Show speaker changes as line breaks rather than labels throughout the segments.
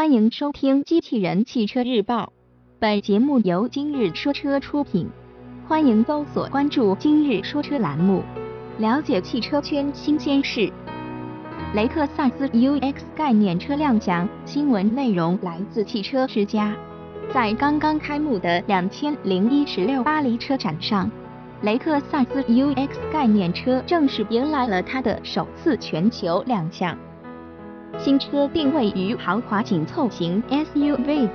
欢迎收听《机器人汽车日报》，本节目由今日说车出品。欢迎搜索关注“今日说车”栏目，了解汽车圈新鲜事。雷克萨斯 UX 概念车亮相，新闻内容来自汽车之家。在刚刚开幕的两千零一十六巴黎车展上，雷克萨斯 UX 概念车正式迎来了它的首次全球亮相。新车定位于豪华紧凑型 SUV，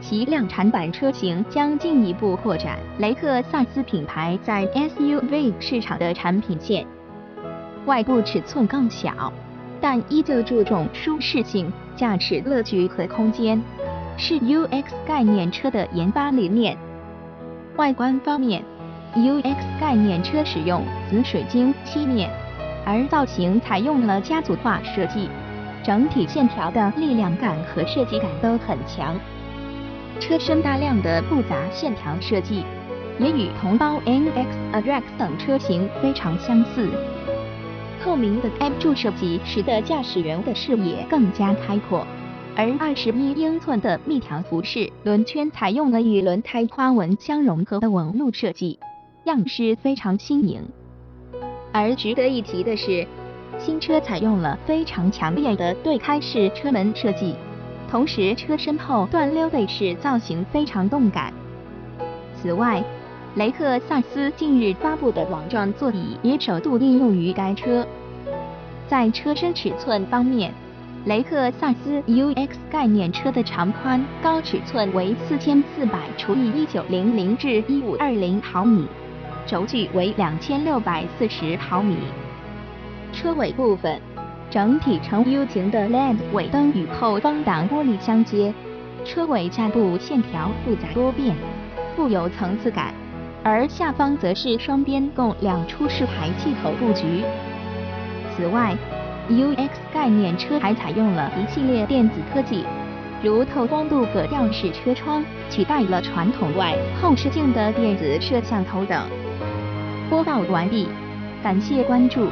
其量产版车型将进一步扩展雷克萨斯品牌在 SUV 市场的产品线。外部尺寸更小，但依旧注重舒适性、驾驶乐趣和空间，是 UX 概念车的研发理念。外观方面，UX 概念车使用紫水晶漆面，而造型采用了家族化设计。整体线条的力量感和设计感都很强，车身大量的复杂线条设计，也与同胞 NX、Adrex 等车型非常相似。透明的 M 柱设计使得驾驶员的视野更加开阔，而二十一英寸的密条服饰轮圈采用了与轮胎花纹相融合的纹路设计，样式非常新颖。而值得一提的是。新车采用了非常强烈的对开式车门设计，同时车身后段溜背式造型非常动感。此外，雷克萨斯近日发布的网状座椅也首度应用于该车。在车身尺寸方面，雷克萨斯 UX 概念车的长宽高尺寸为四千四百除以一九零零至一五二零毫米，轴距为两千六百四十毫米。车尾部分整体呈 U 型的 LED 尾灯与后方挡玻璃相接，车尾下部线条复杂多变，富有层次感，而下方则是双边共两出式排气口布局。此外，UX 概念车还采用了一系列电子科技，如透光度格调式车窗，取代了传统外后视镜的电子摄像头等。播报完毕，感谢关注。